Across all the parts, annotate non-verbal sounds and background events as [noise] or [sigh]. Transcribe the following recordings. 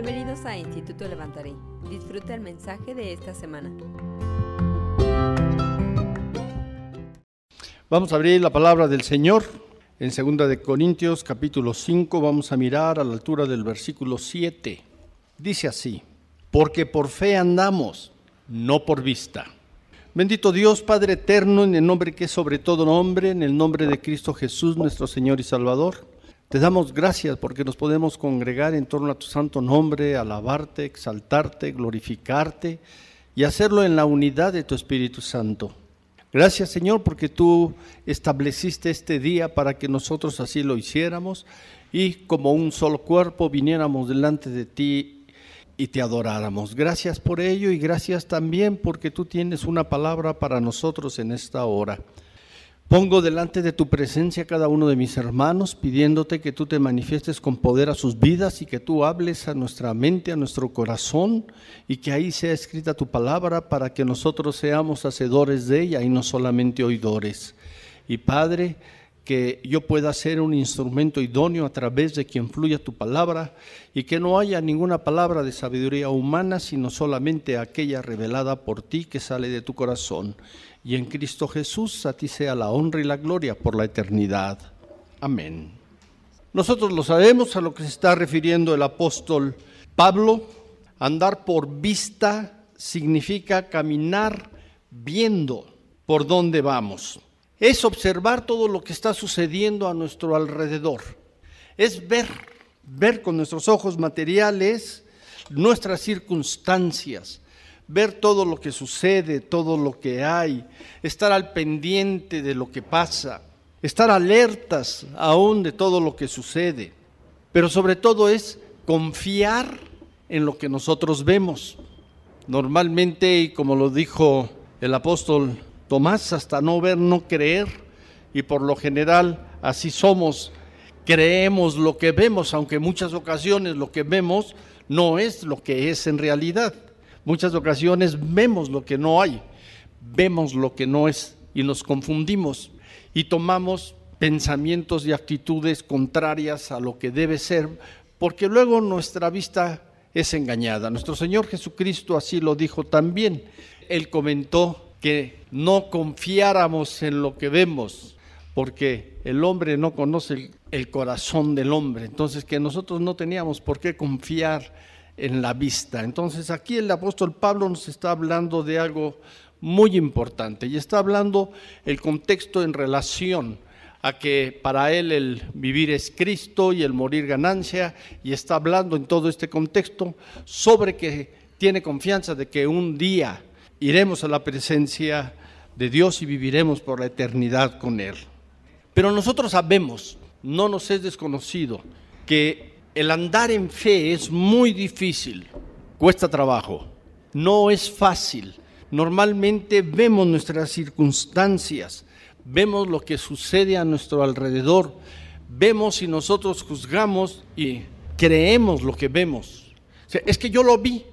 Bienvenidos a Instituto Levantaré. Disfruta el mensaje de esta semana. Vamos a abrir la palabra del Señor en 2 de Corintios capítulo 5, vamos a mirar a la altura del versículo 7. Dice así: Porque por fe andamos, no por vista. Bendito Dios, Padre eterno, en el nombre que es sobre todo nombre, en el nombre de Cristo Jesús, nuestro Señor y Salvador. Te damos gracias porque nos podemos congregar en torno a tu santo nombre, alabarte, exaltarte, glorificarte y hacerlo en la unidad de tu Espíritu Santo. Gracias Señor porque tú estableciste este día para que nosotros así lo hiciéramos y como un solo cuerpo viniéramos delante de ti y te adoráramos. Gracias por ello y gracias también porque tú tienes una palabra para nosotros en esta hora. Pongo delante de tu presencia cada uno de mis hermanos, pidiéndote que tú te manifiestes con poder a sus vidas y que tú hables a nuestra mente, a nuestro corazón, y que ahí sea escrita tu palabra para que nosotros seamos hacedores de ella y no solamente oidores. Y Padre, que yo pueda ser un instrumento idóneo a través de quien fluya tu palabra y que no haya ninguna palabra de sabiduría humana, sino solamente aquella revelada por ti que sale de tu corazón y en Cristo Jesús a ti sea la honra y la gloria por la eternidad. Amén. Nosotros lo sabemos a lo que se está refiriendo el apóstol Pablo. Andar por vista significa caminar viendo por dónde vamos. Es observar todo lo que está sucediendo a nuestro alrededor. Es ver, ver con nuestros ojos materiales nuestras circunstancias, ver todo lo que sucede, todo lo que hay, estar al pendiente de lo que pasa, estar alertas aún de todo lo que sucede, pero sobre todo es confiar en lo que nosotros vemos. Normalmente, y como lo dijo el apóstol Tomás, hasta no ver, no creer, y por lo general así somos, creemos lo que vemos, aunque muchas ocasiones lo que vemos no es lo que es en realidad. Muchas ocasiones vemos lo que no hay, vemos lo que no es y nos confundimos y tomamos pensamientos y actitudes contrarias a lo que debe ser, porque luego nuestra vista es engañada. Nuestro Señor Jesucristo así lo dijo también. Él comentó que no confiáramos en lo que vemos, porque el hombre no conoce el, corazón del hombre. Entonces que nosotros no teníamos por qué confiar en la vista. Entonces aquí el apóstol Pablo nos está hablando de algo muy importante y está hablando el contexto en relación a que para él el vivir es Cristo y el morir ganancia y está hablando en todo este contexto sobre que tiene confianza de que un día iremos a la presencia de Dios y viviremos por la eternidad con Él. Pero nosotros sabemos, no nos es desconocido, que el andar en fe es muy difícil, cuesta trabajo, no es fácil. Normalmente vemos nuestras circunstancias, vemos lo que sucede a nuestro alrededor, vemos y nosotros juzgamos y creemos lo que vemos. es que yo lo vi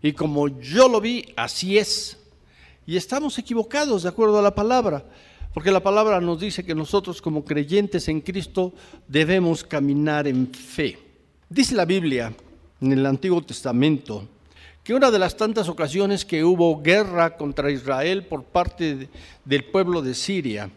y como yo lo vi, así es. Y estamos equivocados de acuerdo a la palabra, porque la palabra nos dice que nosotros como creyentes en Cristo debemos caminar en fe. Dice la Biblia en el Antiguo Testamento que una de las tantas ocasiones que hubo guerra contra Israel por parte del pueblo de Siria,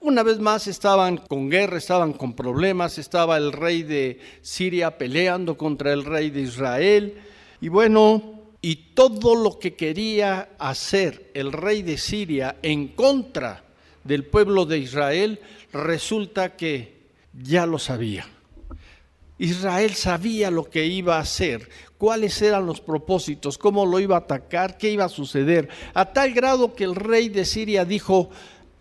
una vez más estaban con guerra, estaban con problemas, estaba el rey de Siria peleando contra el rey de Israel, y bueno, y todo lo que quería hacer el rey de Siria en contra del pueblo de Israel, resulta que ya lo sabía. Israel sabía lo que iba a hacer, cuáles eran los propósitos, cómo lo iba a atacar, qué iba a suceder, a tal grado que el rey de Siria dijo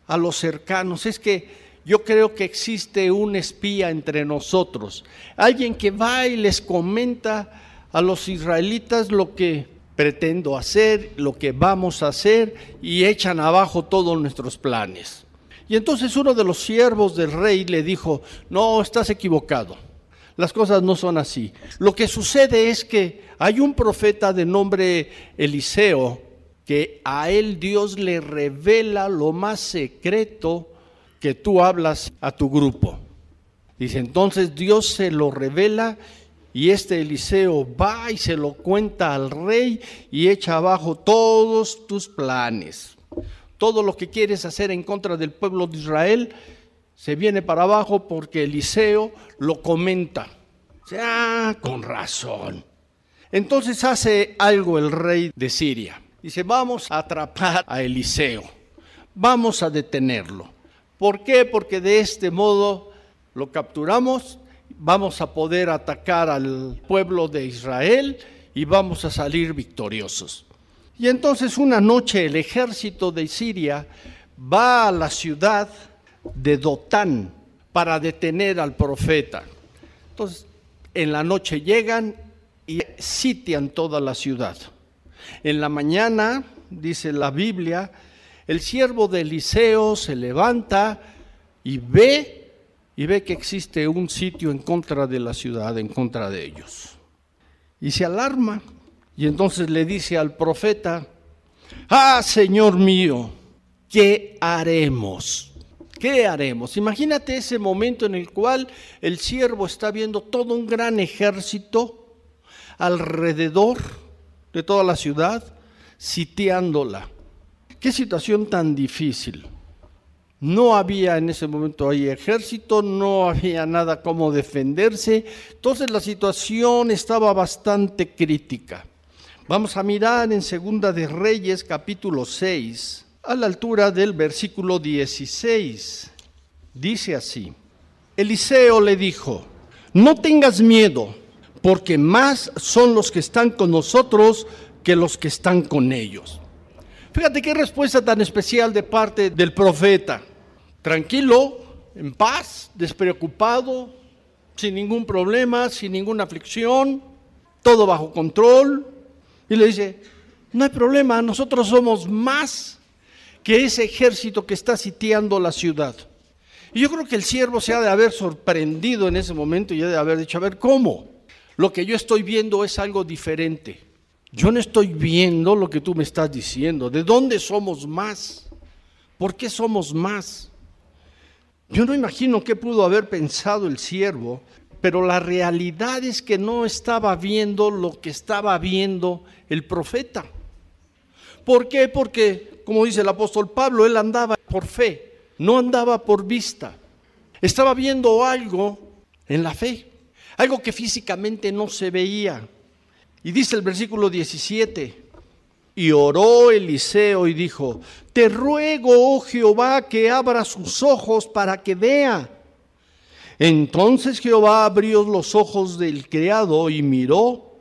a los cercanos, es que yo creo que existe un espía entre nosotros, alguien que va y les comenta a los israelitas lo que pretendo hacer, lo que vamos a hacer y echan abajo todos nuestros planes. Y entonces uno de los siervos del rey le dijo, no, estás equivocado las cosas no son así. Lo que sucede es que hay un profeta de nombre Eliseo que a él Dios le revela lo más secreto que tú hablas a tu grupo. Dice, entonces Dios se lo revela Y este Eliseo va y se lo cuenta al rey y echa abajo todos tus planes. Todo lo que quieres hacer en contra del pueblo de Israel se viene para abajo porque Eliseo lo comenta. Ah, con razón. Entonces hace algo el rey de Siria. Dice, vamos a atrapar a Eliseo. Vamos a detenerlo. ¿Por qué? Porque de este modo lo capturamos, vamos a poder atacar al pueblo de Israel y vamos a salir victoriosos. Y entonces una noche el ejército de Siria va a la ciudad de Dotán para detener al profeta. Entonces, en la noche llegan y sitian toda la ciudad. En la mañana, dice la Biblia, el siervo de Eliseo se levanta y ve y ve que existe un sitio en contra de la ciudad, en contra de ellos. Y se alarma y entonces le dice al profeta, ah, Señor mío, ¿qué haremos? ¿Qué haremos? Imagínate ese momento en el cual el siervo está viendo todo un gran ejército alrededor de toda la ciudad, sitiándola. Qué situación tan difícil. No había en ese momento ahí ejército, no había nada como defenderse, entonces la situación estaba bastante crítica. Vamos a mirar en Segunda de Reyes capítulo 6 a la altura del versículo 16. Dice así, Eliseo le dijo, no tengas miedo, porque más son los que están con nosotros que los que están con ellos. Fíjate qué respuesta tan especial de parte del profeta. Tranquilo, en paz, despreocupado, sin ningún problema, sin ninguna aflicción, todo bajo control. Y le dice, no hay problema, nosotros somos más que ese ejército que está sitiando la ciudad. Y yo creo que el siervo se ha de haber sorprendido en ese momento y ha de haber dicho, a ver, ¿cómo? Lo que yo estoy viendo es algo diferente. Yo no estoy viendo lo que tú me estás diciendo. ¿De dónde somos más? ¿Por qué somos más? Yo no imagino qué pudo haber pensado el siervo, pero la realidad es que no estaba viendo lo que estaba viendo el profeta. ¿Por qué? Porque como dice el apóstol Pablo, él andaba por fe, no andaba por vista. Estaba viendo algo en la fe, algo que físicamente no se veía. Y dice el versículo 17, y oró Eliseo y dijo, te ruego, oh Jehová, que abra sus ojos para que vea. Entonces Jehová abrió los ojos del criado y miró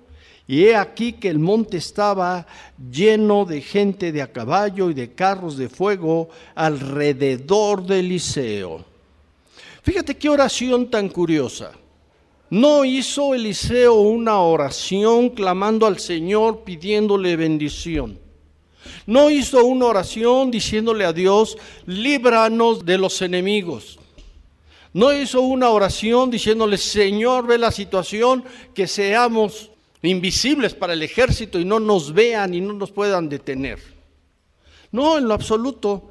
y he aquí que el monte estaba lleno de gente de a caballo y de carros de fuego alrededor de Eliseo. Fíjate qué oración tan curiosa. No hizo Eliseo una oración clamando al Señor pidiéndole bendición. No hizo una oración diciéndole a Dios, líbranos de los enemigos. No hizo una oración diciéndole, Señor, ve la situación, que seamos invisibles para el ejército y no nos vean y no nos puedan detener. No, en lo absoluto.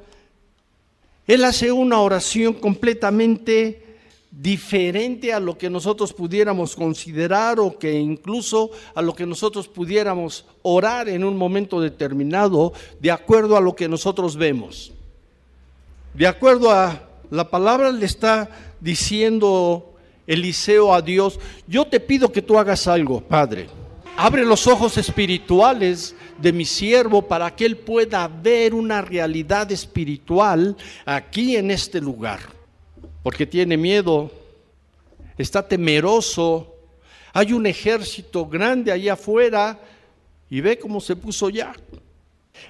Él hace una oración completamente diferente a lo que nosotros pudiéramos considerar o que incluso a lo que nosotros pudiéramos orar en un momento determinado de acuerdo a lo que nosotros vemos. De acuerdo a la palabra le está diciendo Eliseo a Dios, yo te pido que tú hagas algo, Padre. Abre los ojos espirituales de mi siervo para que él pueda ver una realidad espiritual aquí en este lugar. Porque tiene miedo, está temeroso, hay un ejército grande allá afuera y ve cómo se puso ya.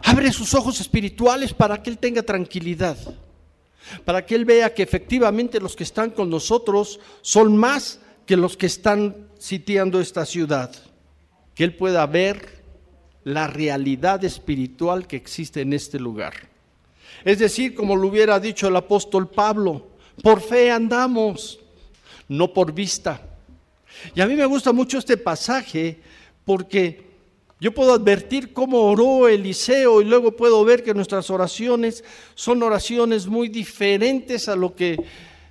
Abre sus ojos espirituales para que él tenga tranquilidad, para que él vea que efectivamente los que están con nosotros son más que los que están sitiando esta ciudad que Él pueda ver la realidad espiritual que existe en este lugar. Es decir, como lo hubiera dicho el apóstol Pablo, por fe andamos, no por vista. Y a mí me gusta mucho este pasaje porque yo puedo advertir cómo oró Eliseo y luego puedo ver que nuestras oraciones son oraciones muy diferentes a lo que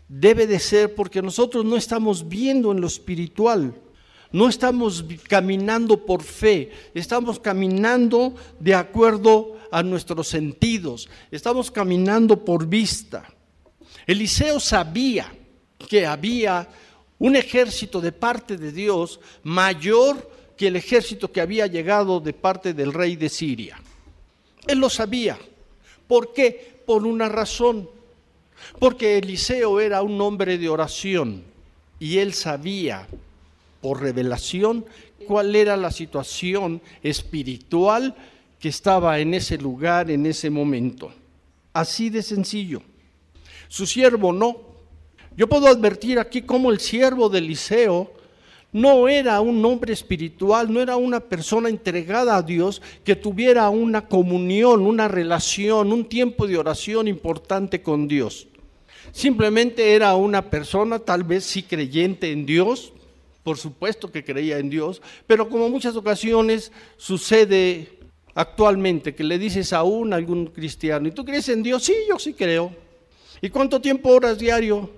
debe de ser porque nosotros no estamos viendo en lo espiritual. No estamos caminando por fe, estamos caminando de acuerdo a nuestros sentidos, estamos caminando por vista. Eliseo sabía que había un ejército de parte de Dios mayor que el ejército que había llegado de parte del rey de Siria. Él lo sabía. ¿Por qué? Por una razón. Porque Eliseo era un hombre de oración y él sabía por revelación cuál era la situación espiritual que estaba en ese lugar, en ese momento. Así de sencillo. Su siervo no. Yo puedo advertir aquí cómo el siervo de Eliseo no era un hombre espiritual, no era una persona entregada a Dios que tuviera una comunión, una relación, un tiempo de oración importante con Dios. Simplemente era una persona tal vez sí creyente en Dios, por supuesto que creía en Dios, pero como muchas ocasiones sucede actualmente, que le dices a un algún cristiano, ¿y tú crees en Dios? Sí, yo sí creo. ¿Y cuánto tiempo oras diario?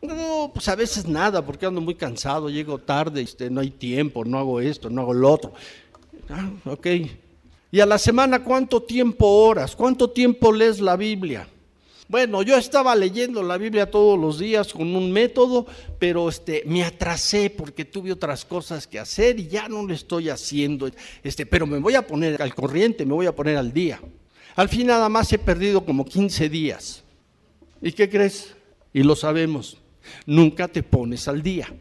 No, pues a veces nada, porque ando muy cansado, llego tarde, este, no hay tiempo, no hago esto, no hago lo otro. Ah, ok. ¿Y a la semana cuánto tiempo oras? ¿Cuánto tiempo lees la Biblia? Bueno, yo estaba leyendo la Biblia todos los días con un método, pero este, me atrasé porque tuve otras cosas que hacer y ya no lo estoy haciendo. Este, pero me voy a poner al corriente, me voy a poner al día. Al fin nada más he perdido como 15 días. ¿Y qué crees? Y lo sabemos, nunca te pones al día.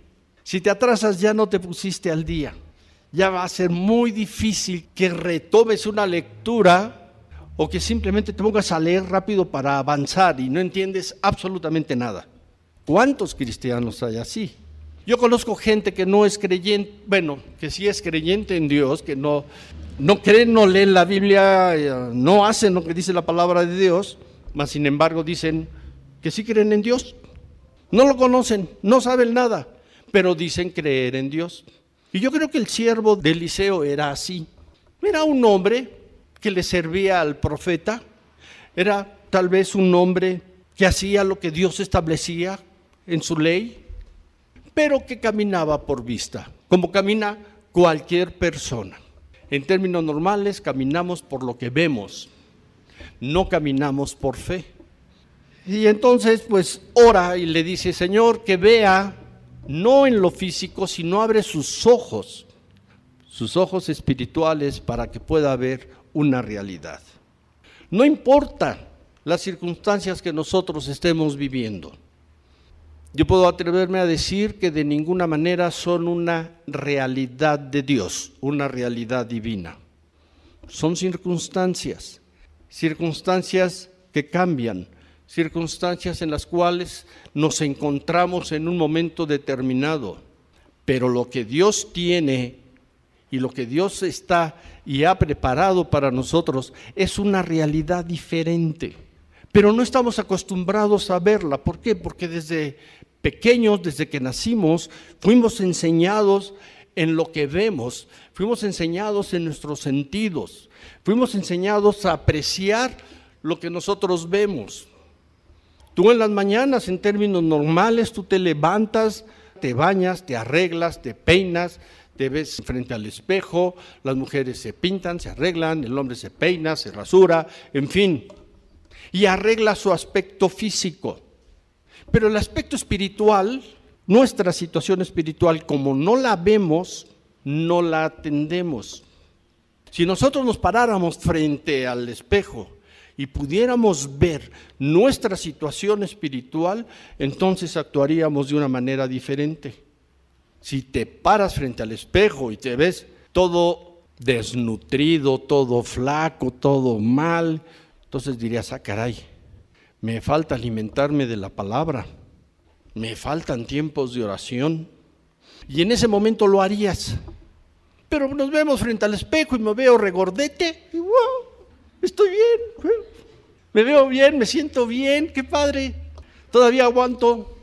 Si te atrasas ya no te pusiste al día. Ya va a ser muy difícil que retomes una lectura o que simplemente te pongas a leer rápido para avanzar y no entiendes absolutamente nada. ¿Cuántos cristianos hay así? Yo conozco gente que no es creyente, bueno, que sí es creyente en Dios, que no, no creen, no leen la Biblia, eh, no hacen lo que dice la palabra de Dios, mas sin embargo dicen que sí creen en Dios. No lo conocen, no saben nada, pero dicen creer en Dios. Y yo creo que el siervo de Eliseo era así. Era un hombre que le servía al profeta, era tal vez un hombre que hacía lo que Dios establecía en su ley, pero que caminaba por vista, como camina cualquier persona. En términos normales, caminamos por lo que vemos, no caminamos por fe. Y entonces, pues, ora y le dice, Señor, que vea, no en lo físico, sino abre sus ojos, sus ojos espirituales, para que pueda ver una realidad. No importa las circunstancias que nosotros estemos viviendo. Yo puedo atreverme a decir que de ninguna manera son una realidad de Dios, una realidad divina. Son circunstancias, circunstancias que cambian, circunstancias en las cuales nos encontramos en un momento determinado. Pero lo que Dios tiene y lo que Dios está y ha preparado para nosotros es una realidad diferente. Pero no estamos acostumbrados a verla. ¿Por qué? Porque desde pequeños, desde que nacimos, fuimos enseñados en lo que vemos, fuimos enseñados en nuestros sentidos, fuimos enseñados a apreciar lo que nosotros vemos. Tú en las mañanas, en términos normales, tú te levantas, te bañas, te arreglas, te peinas, te ves frente al espejo, las mujeres se pintan, se arreglan, el hombre se peina, se rasura, en fin, y arregla su aspecto físico. Pero el aspecto espiritual, nuestra situación espiritual, como no la vemos, no la atendemos. Si nosotros nos paráramos frente al espejo y pudiéramos ver nuestra situación espiritual, entonces actuaríamos de una manera diferente. Si te paras frente al espejo y te ves todo desnutrido, todo flaco, todo mal, entonces dirías, ah, caray, me falta alimentarme de la palabra, me faltan tiempos de oración. Y en ese momento lo harías. Pero nos vemos frente al espejo y me veo regordete y wow, estoy bien, me veo bien, me siento bien, qué padre, todavía aguanto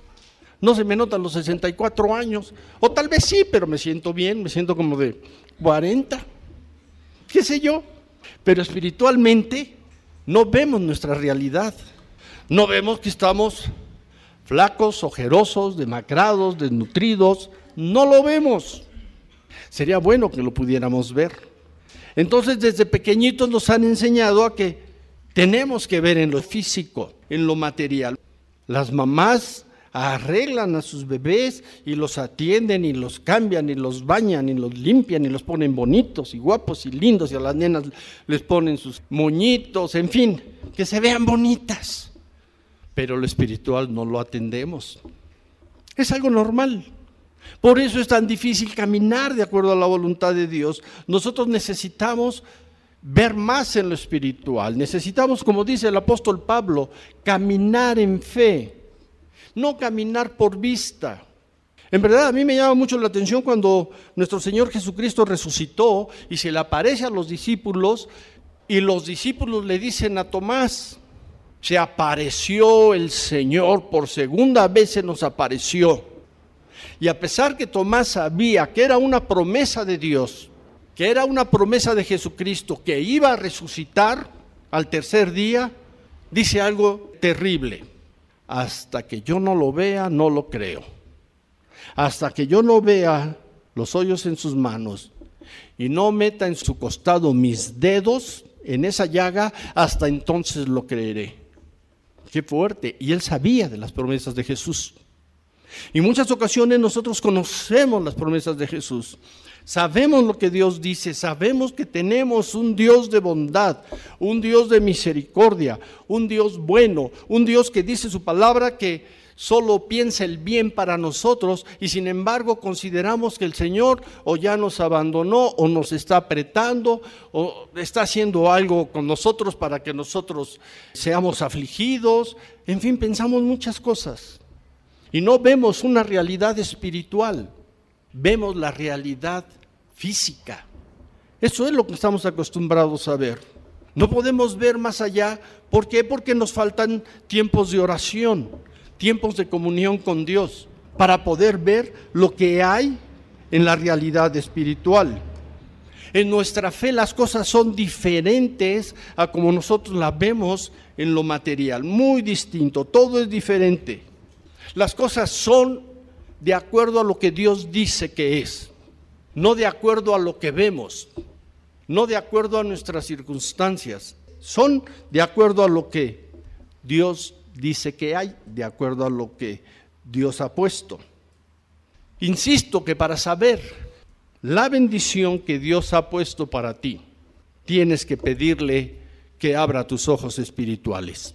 no se me notan los 64 años. O tal vez sí, pero me siento bien, me siento como de 40. ¿Qué sé yo? Pero espiritualmente no vemos nuestra realidad. No vemos que estamos flacos, ojerosos, demacrados, desnutridos. No lo vemos. Sería bueno que lo pudiéramos ver. Entonces desde pequeñitos nos han enseñado a que tenemos que ver en lo físico, en lo material. Las mamás arreglan a sus bebés y los atienden y los cambian y los bañan y los limpian y los ponen bonitos y guapos y lindos y a las nenas les ponen sus moñitos, en fin, que se vean bonitas. Pero lo espiritual no lo atendemos. Es algo normal. Por eso es tan difícil caminar de acuerdo a la voluntad de Dios. Nosotros necesitamos ver más en lo espiritual. Necesitamos, como dice el apóstol Pablo, caminar en fe no caminar por vista. En verdad, a mí me llama mucho la atención cuando nuestro Señor Jesucristo resucitó y se le aparece a los discípulos y los discípulos le dicen a Tomás, se apareció el Señor, por segunda vez se nos apareció. Y a pesar que Tomás sabía que era una promesa de Dios, que era una promesa de Jesucristo, que iba a resucitar al tercer día, dice algo terrible hasta que yo no lo vea, no lo creo. Hasta que yo no vea los hoyos en sus manos y no meta en su costado mis dedos en esa llaga, hasta entonces lo creeré. Qué fuerte. Y él sabía de las promesas de Jesús. Y muchas ocasiones nosotros conocemos las promesas de Jesús. Sabemos lo que Dios dice, sabemos que tenemos un Dios de bondad, un Dios de misericordia, un Dios bueno, un Dios que dice su palabra que solo piensa el bien para nosotros y sin embargo consideramos que el Señor o ya nos abandonó o nos está apretando o está haciendo algo con nosotros para que nosotros seamos afligidos. En fin, pensamos muchas cosas y no vemos una realidad espiritual vemos la realidad física. Eso es lo que estamos acostumbrados a ver. No podemos ver más allá. ¿Por qué? Porque nos faltan tiempos de oración, tiempos de comunión con Dios, para poder ver lo que hay en la realidad espiritual. En nuestra fe las cosas son diferentes a como nosotros las vemos en lo material, muy distinto, todo es diferente. Las cosas son de acuerdo a lo que Dios dice que es, no de acuerdo a lo que vemos, no de acuerdo a nuestras circunstancias, son de acuerdo a lo que Dios dice que hay, de acuerdo a lo que Dios ha puesto. Insisto que para saber la bendición que Dios ha puesto para ti, tienes que pedirle que abra tus ojos espirituales.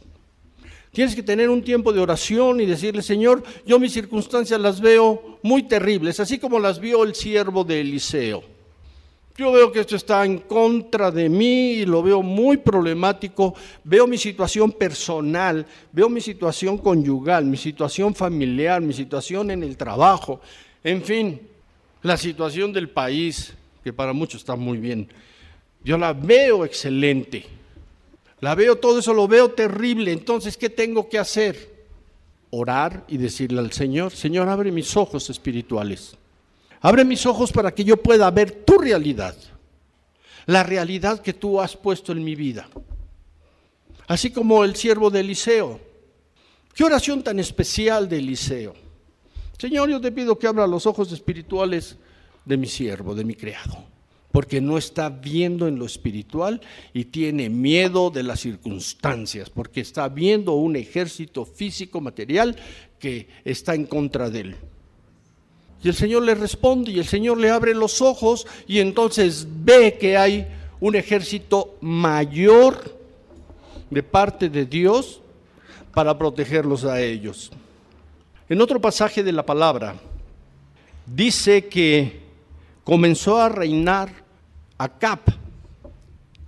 Tienes que tener un tiempo de oración y decirle, Señor, yo mis circunstancias las veo muy terribles, así como las vio el siervo de Eliseo. Yo veo que esto está en contra de mí y lo veo muy problemático. Veo mi situación personal, veo mi situación conyugal, mi situación familiar, mi situación en el trabajo, en fin, la situación del país, que para muchos está muy bien. Yo la veo excelente. La veo, todo eso lo veo terrible. Entonces, ¿qué tengo que hacer? Orar y decirle al Señor, Señor, abre mis ojos espirituales. Abre mis ojos para que yo pueda ver tu realidad. La realidad que tú has puesto en mi vida. Así como el siervo de Eliseo. Qué oración tan especial de Eliseo. Señor, yo te pido que abra los ojos espirituales de mi siervo, de mi criado porque no está viendo en lo espiritual y tiene miedo de las circunstancias, porque está viendo un ejército físico, material, que está en contra de él. Y el Señor le responde y el Señor le abre los ojos y entonces ve que hay un ejército mayor de parte de Dios para protegerlos a ellos. En otro pasaje de la palabra dice que comenzó a reinar Acab,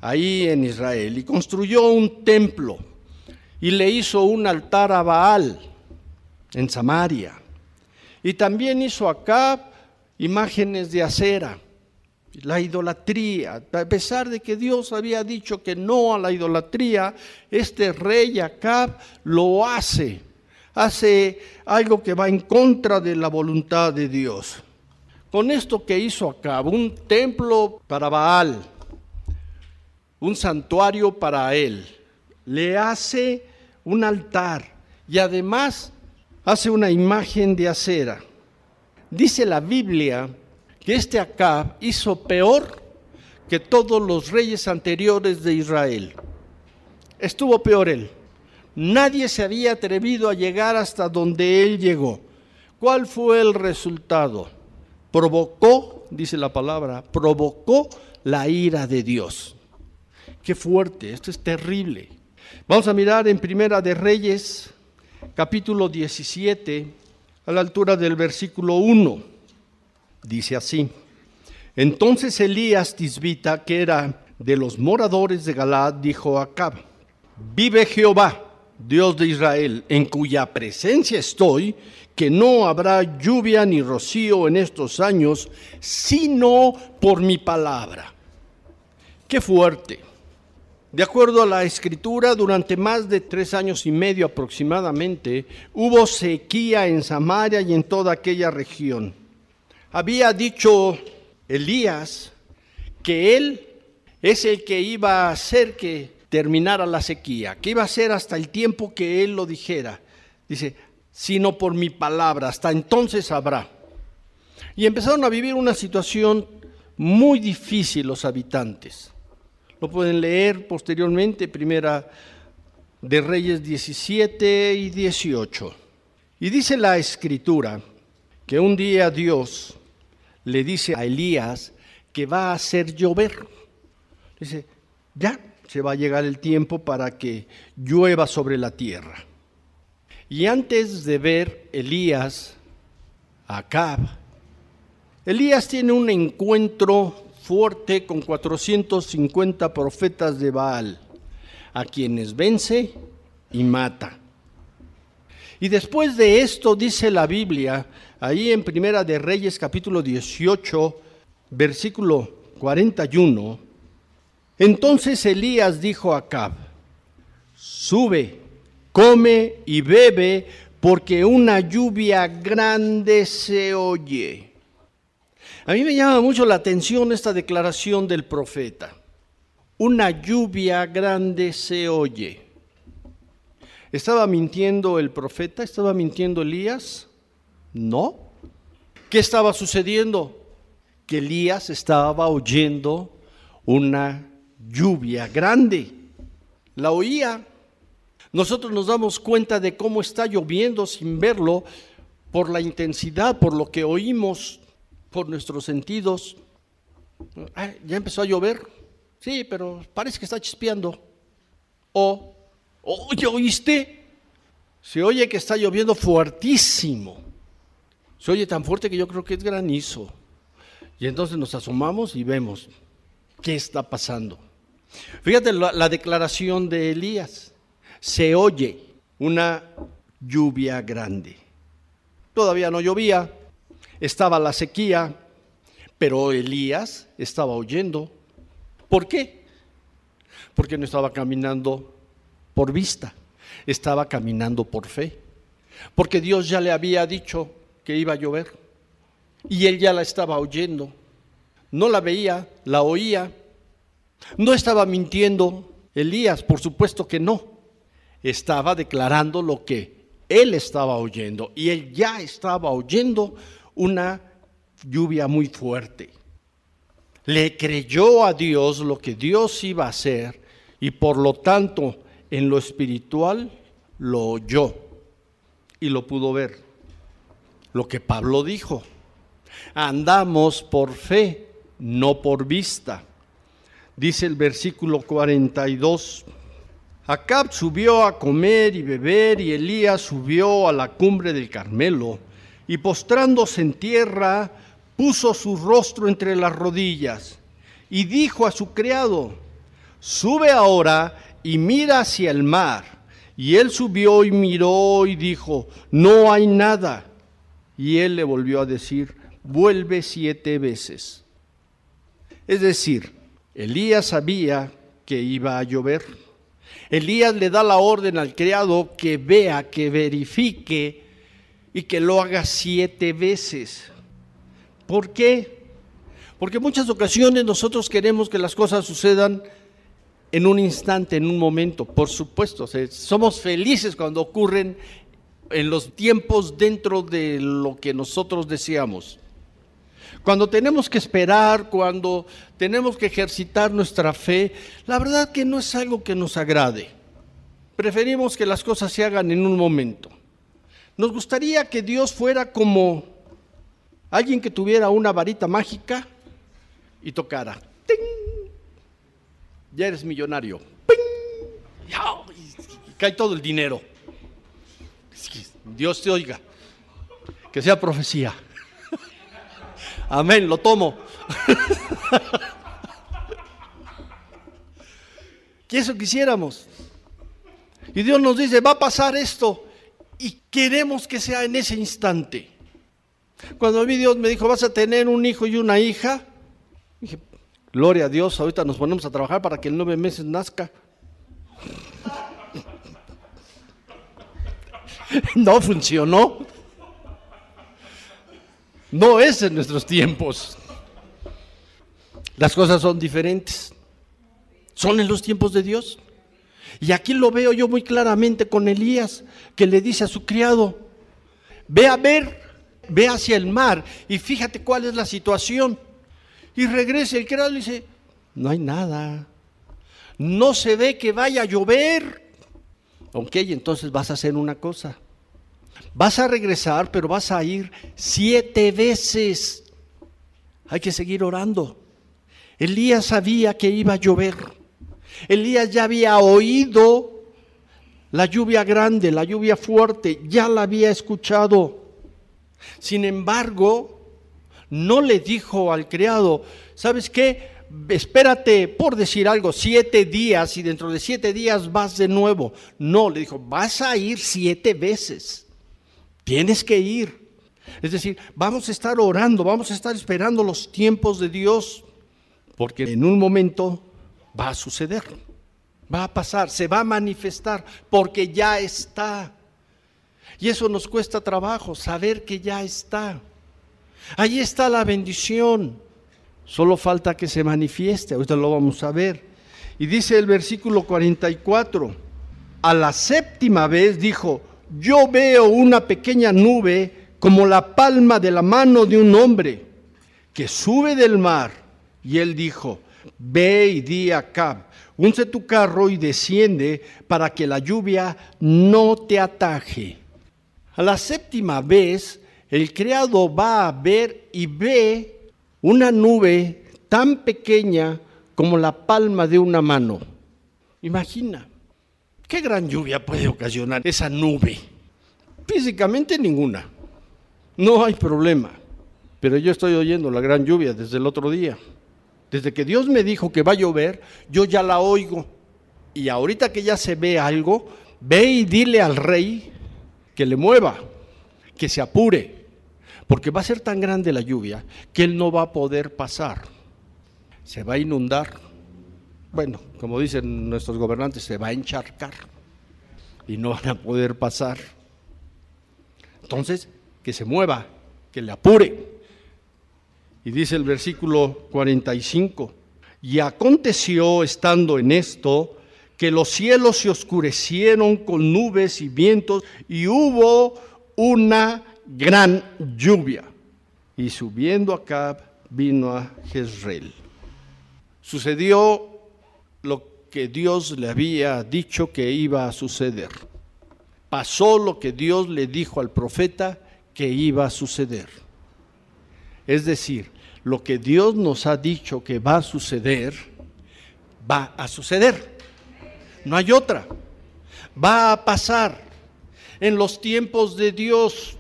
ahí en Israel, y construyó un templo y le hizo un altar a Baal en Samaria. Y también hizo Acab imágenes de acera, la idolatría. A pesar de que Dios había dicho que no a la idolatría, este rey Acab lo hace. Hace algo que va en contra de la voluntad de Dios con esto que hizo acá, un templo para Baal, un santuario para él, le hace un altar y además hace una imagen de acera. Dice la Biblia que este Acab hizo peor que todos los reyes anteriores de Israel. Estuvo peor él. Nadie se había atrevido a llegar hasta donde él llegó. ¿Cuál fue el resultado? Provocó, dice la palabra, provocó la ira de Dios. Qué fuerte, esto es terrible. Vamos a mirar en Primera de Reyes, capítulo 17, a la altura del versículo 1. Dice así. Entonces Elías Tisbita, que era de los moradores de Galad, dijo a Acab, vive Jehová, Dios de Israel, en cuya presencia estoy, que no habrá lluvia ni rocío en estos años, sino por mi palabra. Qué fuerte. De acuerdo a la escritura, durante más de tres años y medio aproximadamente, hubo sequía en Samaria y en toda aquella región. Había dicho Elías que él es el que iba a hacer que terminara la sequía, que iba a ser hasta el tiempo que él lo dijera. Dice, sino por mi palabra, hasta entonces habrá. Y empezaron a vivir una situación muy difícil los habitantes. Lo pueden leer posteriormente, primera de Reyes 17 y 18. Y dice la escritura que un día Dios le dice a Elías que va a hacer llover. Dice, ya se va a llegar el tiempo para que llueva sobre la tierra. Y antes de ver Elías Acab, Elías tiene un encuentro fuerte con 450 profetas de Baal, a quienes vence y mata. Y después de esto dice la Biblia, ahí en Primera de Reyes capítulo 18, versículo 41, entonces Elías dijo a Acab, sube, come y bebe, porque una lluvia grande se oye. A mí me llama mucho la atención esta declaración del profeta. Una lluvia grande se oye. ¿Estaba mintiendo el profeta? ¿Estaba mintiendo Elías? No. ¿Qué estaba sucediendo? Que Elías estaba oyendo una lluvia grande. La oía. Nosotros nos damos cuenta de cómo está lloviendo sin verlo por la intensidad, por lo que oímos por nuestros sentidos. ya empezó a llover. Sí, pero parece que está chispeando. O, oye, ¿oíste? Se oye que está lloviendo fuertísimo. Se oye tan fuerte que yo creo que es granizo. Y entonces nos asomamos y vemos qué está pasando. Fíjate la, la declaración de Elías. Se oye una lluvia grande. Todavía no llovía, estaba la sequía, pero Elías estaba oyendo. ¿Por qué? Porque no estaba caminando por vista, estaba caminando por fe. Porque Dios ya le había dicho que iba a llover y él ya la estaba oyendo. No la veía, la oía. No estaba mintiendo Elías, por supuesto que no. Estaba declarando lo que él estaba oyendo y él ya estaba oyendo una lluvia muy fuerte. Le creyó a Dios lo que Dios iba a hacer y por lo tanto en lo espiritual lo oyó y lo pudo ver. Lo que Pablo dijo, andamos por fe, no por vista. Dice el versículo 42. Acab subió a comer y beber y Elías subió a la cumbre del Carmelo y postrándose en tierra, puso su rostro entre las rodillas y dijo a su criado, sube ahora y mira hacia el mar. Y él subió y miró y dijo, no hay nada. Y él le volvió a decir, vuelve siete veces. Es decir, Elías sabía que iba a llover. Elías le da la orden al criado que vea, que verifique y que lo haga siete veces. ¿Por qué? Porque muchas ocasiones nosotros queremos que las cosas sucedan en un instante, en un momento, por supuesto. somos felices cuando ocurren en los tiempos dentro de lo que nosotros deseamos. Cuando tenemos que esperar, cuando tenemos que ejercitar nuestra fe, la verdad que no es algo que nos agrade. Preferimos que las cosas se hagan en un momento. Nos gustaría que Dios fuera como alguien que tuviera una varita mágica y tocara. ¡Ting! Ya eres millonario. ¡Ping! Y cae todo el dinero. Dios te oiga. Que sea profecía. Amén, lo tomo. [laughs] que eso quisiéramos. Y Dios nos dice, va a pasar esto. Y queremos que sea en ese instante. Cuando a mí Dios me dijo, vas a tener un hijo y una hija, dije, gloria a Dios, ahorita nos ponemos a trabajar para que en nueve meses nazca. [laughs] no funcionó. No es en nuestros tiempos. Las cosas son diferentes. Son en los tiempos de Dios. Y aquí lo veo yo muy claramente con Elías, que le dice a su criado, ve a ver, ve hacia el mar y fíjate cuál es la situación. Y regresa el criado y dice, no hay nada. No se ve que vaya a llover. Ok, entonces vas a hacer una cosa. Vas a regresar, pero vas a ir siete veces. Hay que seguir orando. Elías sabía que iba a llover. Elías ya había oído la lluvia grande, la lluvia fuerte, ya la había escuchado. Sin embargo, no le dijo al criado, ¿sabes qué? Espérate, por decir algo, siete días y dentro de siete días vas de nuevo. No, le dijo, vas a ir siete veces. Tienes que ir. Es decir, vamos a estar orando, vamos a estar esperando los tiempos de Dios, porque en un momento va a suceder, va a pasar, se va a manifestar, porque ya está. Y eso nos cuesta trabajo, saber que ya está. Ahí está la bendición. Solo falta que se manifieste, ahorita lo vamos a ver. Y dice el versículo 44, a la séptima vez dijo, yo veo una pequeña nube como la palma de la mano de un hombre que sube del mar. Y él dijo, ve y di a Cab, unce tu carro y desciende para que la lluvia no te ataje. A la séptima vez, el criado va a ver y ve una nube tan pequeña como la palma de una mano. Imagina, ¿qué gran lluvia puede ocasionar esa nube? Físicamente ninguna. No hay problema. Pero yo estoy oyendo la gran lluvia desde el otro día. Desde que Dios me dijo que va a llover, yo ya la oigo. Y ahorita que ya se ve algo, ve y dile al rey que le mueva, que se apure, porque va a ser tan grande la lluvia que él no va a poder pasar. Se va a inundar. Bueno, como dicen nuestros gobernantes, se va a encharcar y no van a poder pasar. Entonces, que se mueva, que le apure. Y dice el versículo 45, y aconteció estando en esto, que los cielos se oscurecieron con nubes y vientos, y hubo una gran lluvia. Y subiendo acá vino a Jezreel. Sucedió lo que Dios le había dicho que iba a suceder. Pasó lo que Dios le dijo al profeta que iba a suceder. Es decir, lo que Dios nos ha dicho que va a suceder, va a suceder. No hay otra. Va a pasar en los tiempos de Dios,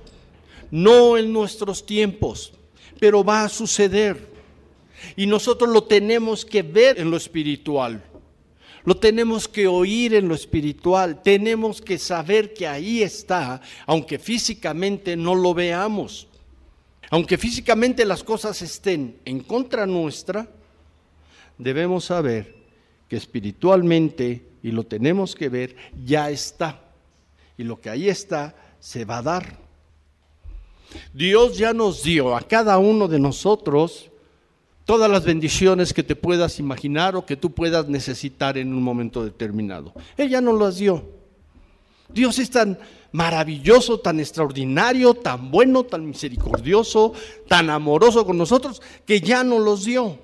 no en nuestros tiempos, pero va a suceder. Y nosotros lo tenemos que ver en lo espiritual. Lo tenemos que oír en lo espiritual, tenemos que saber que ahí está, aunque físicamente no lo veamos. Aunque físicamente las cosas estén en contra nuestra, debemos saber que espiritualmente, y lo tenemos que ver, ya está. Y lo que ahí está, se va a dar. Dios ya nos dio a cada uno de nosotros todas las bendiciones que te puedas imaginar o que tú puedas necesitar en un momento determinado. Él ya nos las dio. Dios es tan maravilloso, tan extraordinario, tan bueno, tan misericordioso, tan amoroso con nosotros, que ya nos los dio.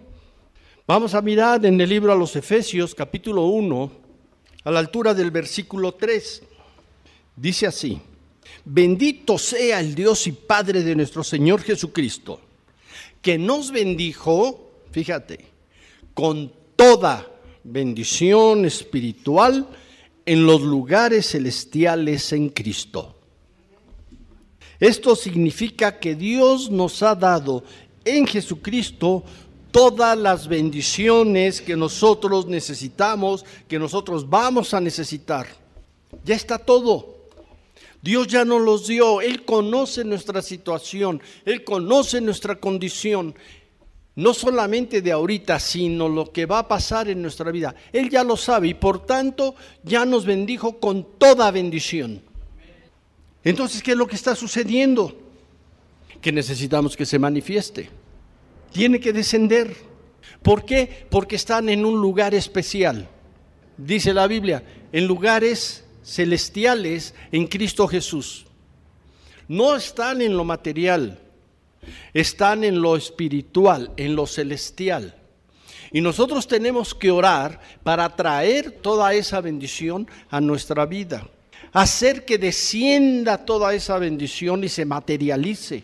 Vamos a mirar en el libro a los Efesios, capítulo 1, a la altura del versículo 3. Dice así, bendito sea el Dios y Padre de nuestro Señor Jesucristo, que nos bendijo, fíjate, con toda bendición espiritual en los lugares celestiales en Cristo. Esto significa que Dios nos ha dado en Jesucristo todas las bendiciones que nosotros necesitamos, que nosotros vamos a necesitar. Ya está todo. Dios ya nos los dio. Él conoce nuestra situación. Él conoce nuestra condición no solamente de ahorita, sino lo que va a pasar en nuestra vida. Él ya lo sabe y por tanto ya nos bendijo con toda bendición. Entonces, ¿qué es lo que está sucediendo? Que necesitamos que se manifieste. Tiene que descender. ¿Por qué? Porque están en un lugar especial. Dice la Biblia, en lugares celestiales en Cristo Jesús. No están en lo material están en lo espiritual, en lo celestial. Y nosotros tenemos que orar para traer toda esa bendición a nuestra vida, hacer que descienda toda esa bendición y se materialice.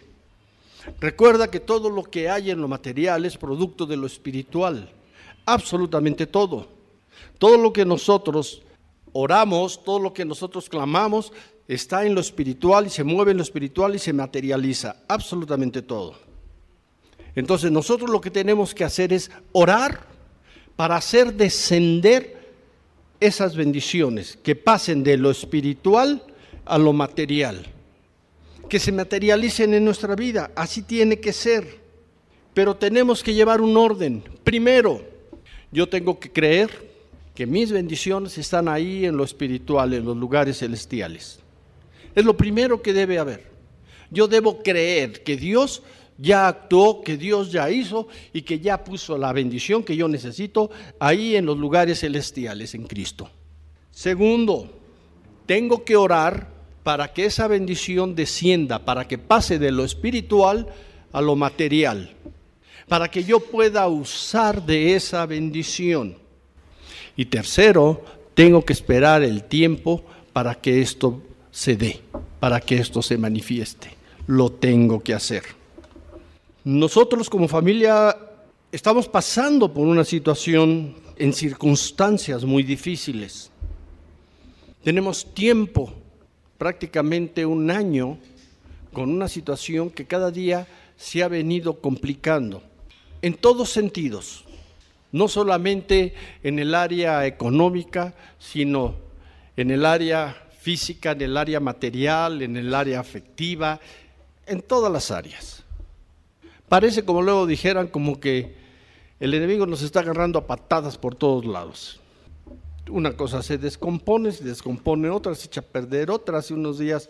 Recuerda que todo lo que hay en lo material es producto de lo espiritual, absolutamente todo. Todo lo que nosotros oramos, todo lo que nosotros clamamos, está en lo espiritual y se mueve en lo espiritual y se materializa absolutamente todo. Entonces nosotros lo que tenemos que hacer es orar para hacer descender esas bendiciones, que pasen de lo espiritual a lo material, que se materialicen en nuestra vida, así tiene que ser. Pero tenemos que llevar un orden. Primero, yo tengo que creer que mis bendiciones están ahí en lo espiritual, en los lugares celestiales. Es lo primero que debe haber. Yo debo creer que Dios ya actuó, que Dios ya hizo y que ya puso la bendición que yo necesito ahí en los lugares celestiales en Cristo. Segundo, tengo que orar para que esa bendición descienda, para que pase de lo espiritual a lo material, para que yo pueda usar de esa bendición. Y tercero, tengo que esperar el tiempo para que esto se dé, para que esto se manifieste. Lo tengo que hacer. Nosotros como familia estamos pasando por una situación en circunstancias muy difíciles. Tenemos tiempo, prácticamente un año, con una situación que cada día se ha venido complicando, en todos sentidos, no solamente en el área económica, sino en el área física, en el área material, en el área afectiva, en todas las áreas. Parece, como luego dijeran, como que el enemigo nos está agarrando a patadas por todos lados. Una cosa se descompone, se descompone otra, se echa a perder otra. Hace unos días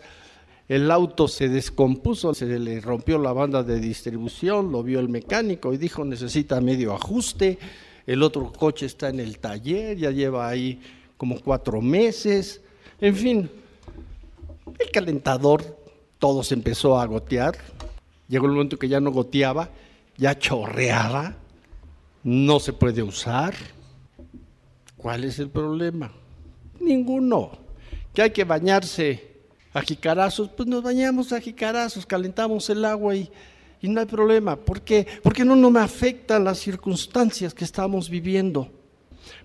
el auto se descompuso, se le rompió la banda de distribución, lo vio el mecánico y dijo necesita medio ajuste. El otro coche está en el taller, ya lleva ahí como cuatro meses. En fin, el calentador todo se empezó a gotear. Llegó el momento que ya no goteaba, ya chorreaba, no se puede usar. ¿Cuál es el problema? Ninguno. Que hay que bañarse a jicarazos, pues nos bañamos a jicarazos, calentamos el agua y, y no hay problema. ¿Por qué? Porque no, no me afectan las circunstancias que estamos viviendo.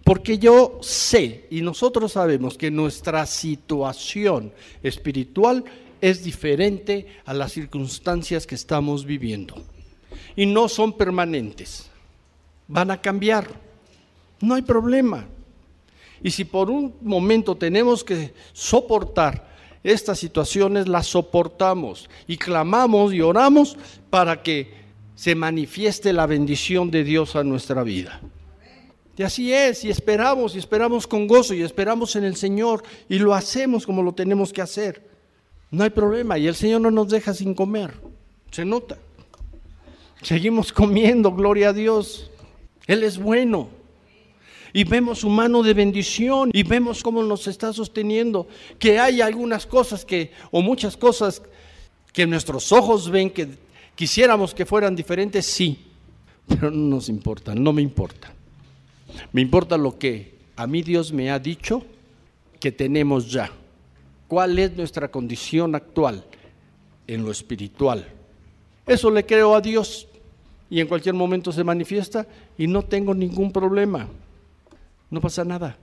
Porque yo sé y nosotros sabemos que nuestra situación espiritual es diferente a las circunstancias que estamos viviendo. Y no son permanentes. Van a cambiar. No hay problema. Y si por un momento tenemos que soportar estas situaciones, las soportamos y clamamos y oramos para que se manifieste la bendición de Dios a nuestra vida. Y así es, y esperamos, y esperamos con gozo, y esperamos en el Señor, y lo hacemos como lo tenemos que hacer. No hay problema, y el Señor no nos deja sin comer, se nota. Seguimos comiendo, gloria a Dios. Él es bueno. Y vemos su mano de bendición y vemos cómo nos está sosteniendo, que hay algunas cosas que, o muchas cosas que nuestros ojos ven que quisiéramos que fueran diferentes, sí, pero no nos importa, no me importa. Me importa lo que a mí Dios me ha dicho que tenemos ya. ¿Cuál es nuestra condición actual en lo espiritual? Eso le creo a Dios y en cualquier momento se manifiesta y no tengo ningún problema. No pasa nada.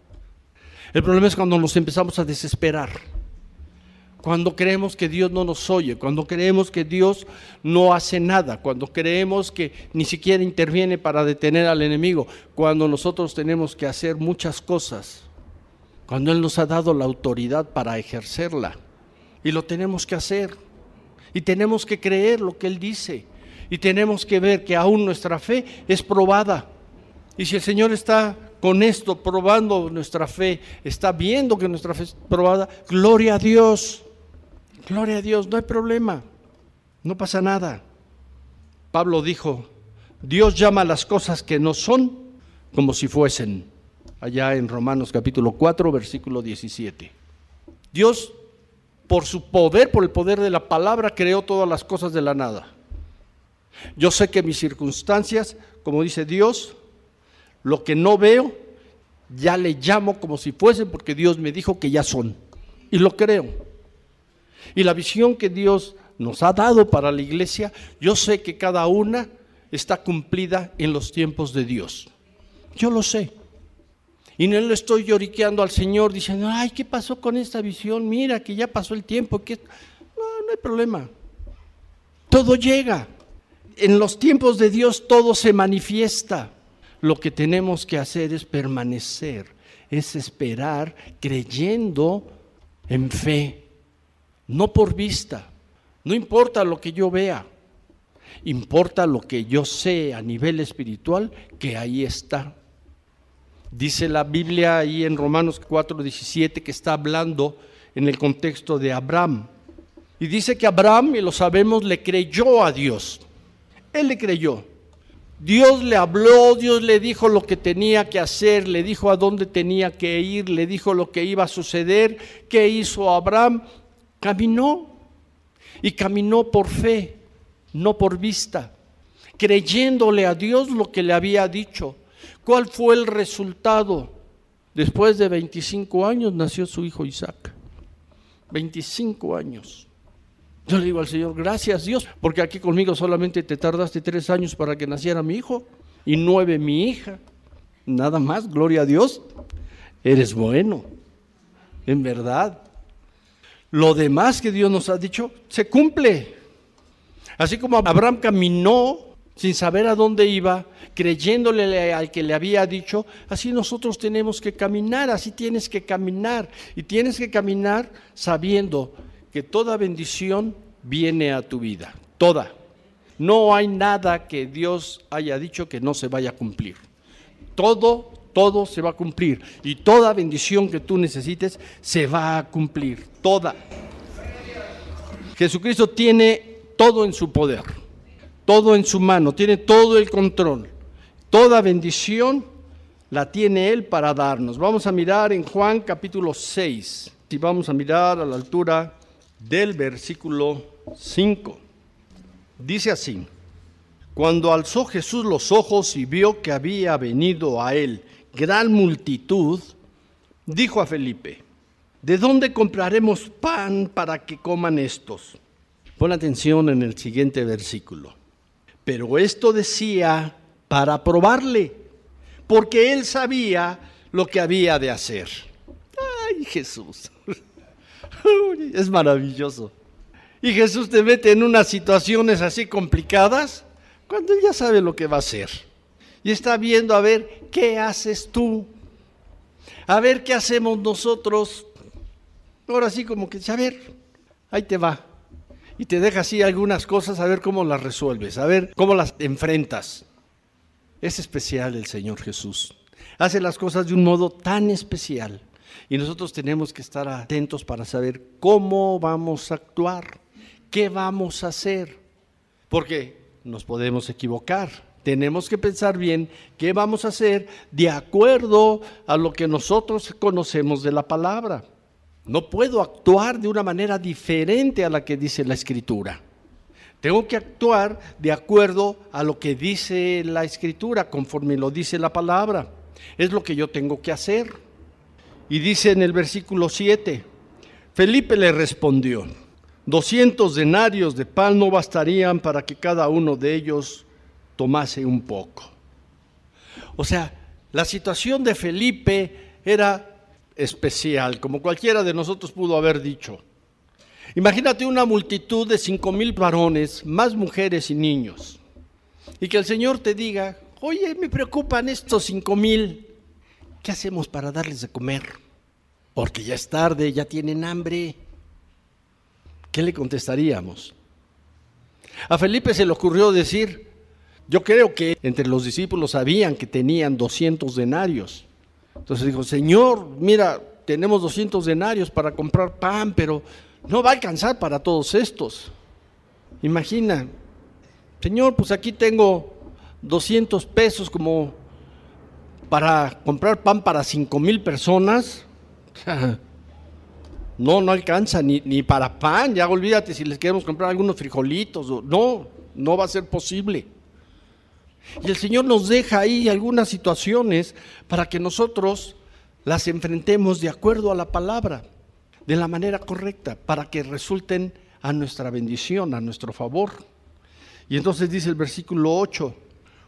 El problema es cuando nos empezamos a desesperar. Cuando creemos que Dios no nos oye, cuando creemos que Dios no hace nada, cuando creemos que ni siquiera interviene para detener al enemigo, cuando nosotros tenemos que hacer muchas cosas, cuando Él nos ha dado la autoridad para ejercerla. Y lo tenemos que hacer. Y tenemos que creer lo que Él dice. Y tenemos que ver que aún nuestra fe es probada. Y si el Señor está con esto probando nuestra fe, está viendo que nuestra fe es probada, gloria a Dios, gloria a Dios, no hay problema, no pasa nada. Pablo dijo, Dios llama las cosas que no son como si fuesen, allá en Romanos capítulo 4, versículo 17. Dios, por su poder, por el poder de la palabra, creó todas las cosas de la nada. Yo sé que mis circunstancias, como dice Dios, lo que no veo, ya le llamo como si fuesen porque Dios me dijo que ya son. Y lo creo. Y la visión que Dios nos ha dado para la iglesia, yo sé que cada una está cumplida en los tiempos de Dios. Yo lo sé. Y no le estoy lloriqueando al Señor diciendo, ay, ¿qué pasó con esta visión? Mira que ya pasó el tiempo. Que... No, no hay problema. Todo llega. En los tiempos de Dios todo se manifiesta lo que tenemos que hacer es permanecer, es esperar creyendo en fe, no por vista. No importa lo que yo vea, importa lo que yo sé a nivel espiritual, que ahí está. Dice la Biblia ahí en Romanos 4:17 que está hablando en el contexto de Abraham. Y dice que Abraham, y lo sabemos, le creyó a Dios. Él le creyó. Dios le habló, Dios le dijo lo que tenía que hacer, le dijo a dónde tenía que ir, le dijo lo que iba a suceder. ¿Qué hizo Abraham? Caminó y caminó por fe, no por vista, creyéndole a Dios lo que le había dicho. ¿Cuál fue el resultado? Después de 25 años nació su hijo Isaac. 25 años. Yo le digo al Señor, gracias Dios, porque aquí conmigo solamente te tardaste tres años para que naciera mi hijo y nueve mi hija. Nada más, gloria a Dios. Eres bueno, en verdad. Lo demás que Dios nos ha dicho se cumple. Así como Abraham caminó sin saber a dónde iba, creyéndole al que le había dicho, así nosotros tenemos que caminar, así tienes que caminar. Y tienes que caminar sabiendo que toda bendición viene a tu vida, toda. No hay nada que Dios haya dicho que no se vaya a cumplir. Todo, todo se va a cumplir. Y toda bendición que tú necesites se va a cumplir, toda. Jesucristo tiene todo en su poder, todo en su mano, tiene todo el control. Toda bendición la tiene Él para darnos. Vamos a mirar en Juan capítulo 6 y vamos a mirar a la altura del versículo 5. Dice así, cuando alzó Jesús los ojos y vio que había venido a él gran multitud, dijo a Felipe, ¿de dónde compraremos pan para que coman estos? Pon atención en el siguiente versículo. Pero esto decía para probarle, porque él sabía lo que había de hacer. Ay, Jesús. [laughs] Es maravilloso. Y Jesús te mete en unas situaciones así complicadas cuando él ya sabe lo que va a hacer. Y está viendo a ver qué haces tú. A ver qué hacemos nosotros. Ahora sí como que, a ver, ahí te va. Y te deja así algunas cosas a ver cómo las resuelves, a ver cómo las enfrentas. Es especial el Señor Jesús. Hace las cosas de un modo tan especial y nosotros tenemos que estar atentos para saber cómo vamos a actuar, qué vamos a hacer, porque nos podemos equivocar. tenemos que pensar bien qué vamos a hacer de acuerdo a lo que nosotros conocemos de la palabra. No puedo actuar de una manera diferente a la que dice la escritura. Tengo que actuar de acuerdo a lo que dice la escritura, conforme lo dice la palabra. Es lo que yo tengo que hacer. Y dice en el versículo 7, Felipe le respondió, 200 denarios de pan no bastarían para que cada uno de ellos tomase un poco. O sea, la situación de Felipe era especial, como cualquiera de nosotros pudo haber dicho. Imagínate una multitud de cinco mil varones, más mujeres y niños, y que el Señor te diga, oye, me preocupan estos cinco mil, ¿qué hacemos para darles de comer? Porque ya es tarde, ya tienen hambre. ¿Qué le contestaríamos? A Felipe se le ocurrió decir, yo creo que entre los discípulos sabían que tenían 200 denarios. Entonces dijo, Señor, mira, tenemos 200 denarios para comprar pan, pero no va a alcanzar para todos estos. Imagina, Señor, pues aquí tengo 200 pesos como para comprar pan para 5 mil personas. No, no alcanza ni, ni para pan. Ya olvídate si les queremos comprar algunos frijolitos. No, no va a ser posible. Y el Señor nos deja ahí algunas situaciones para que nosotros las enfrentemos de acuerdo a la palabra, de la manera correcta, para que resulten a nuestra bendición, a nuestro favor. Y entonces dice el versículo 8,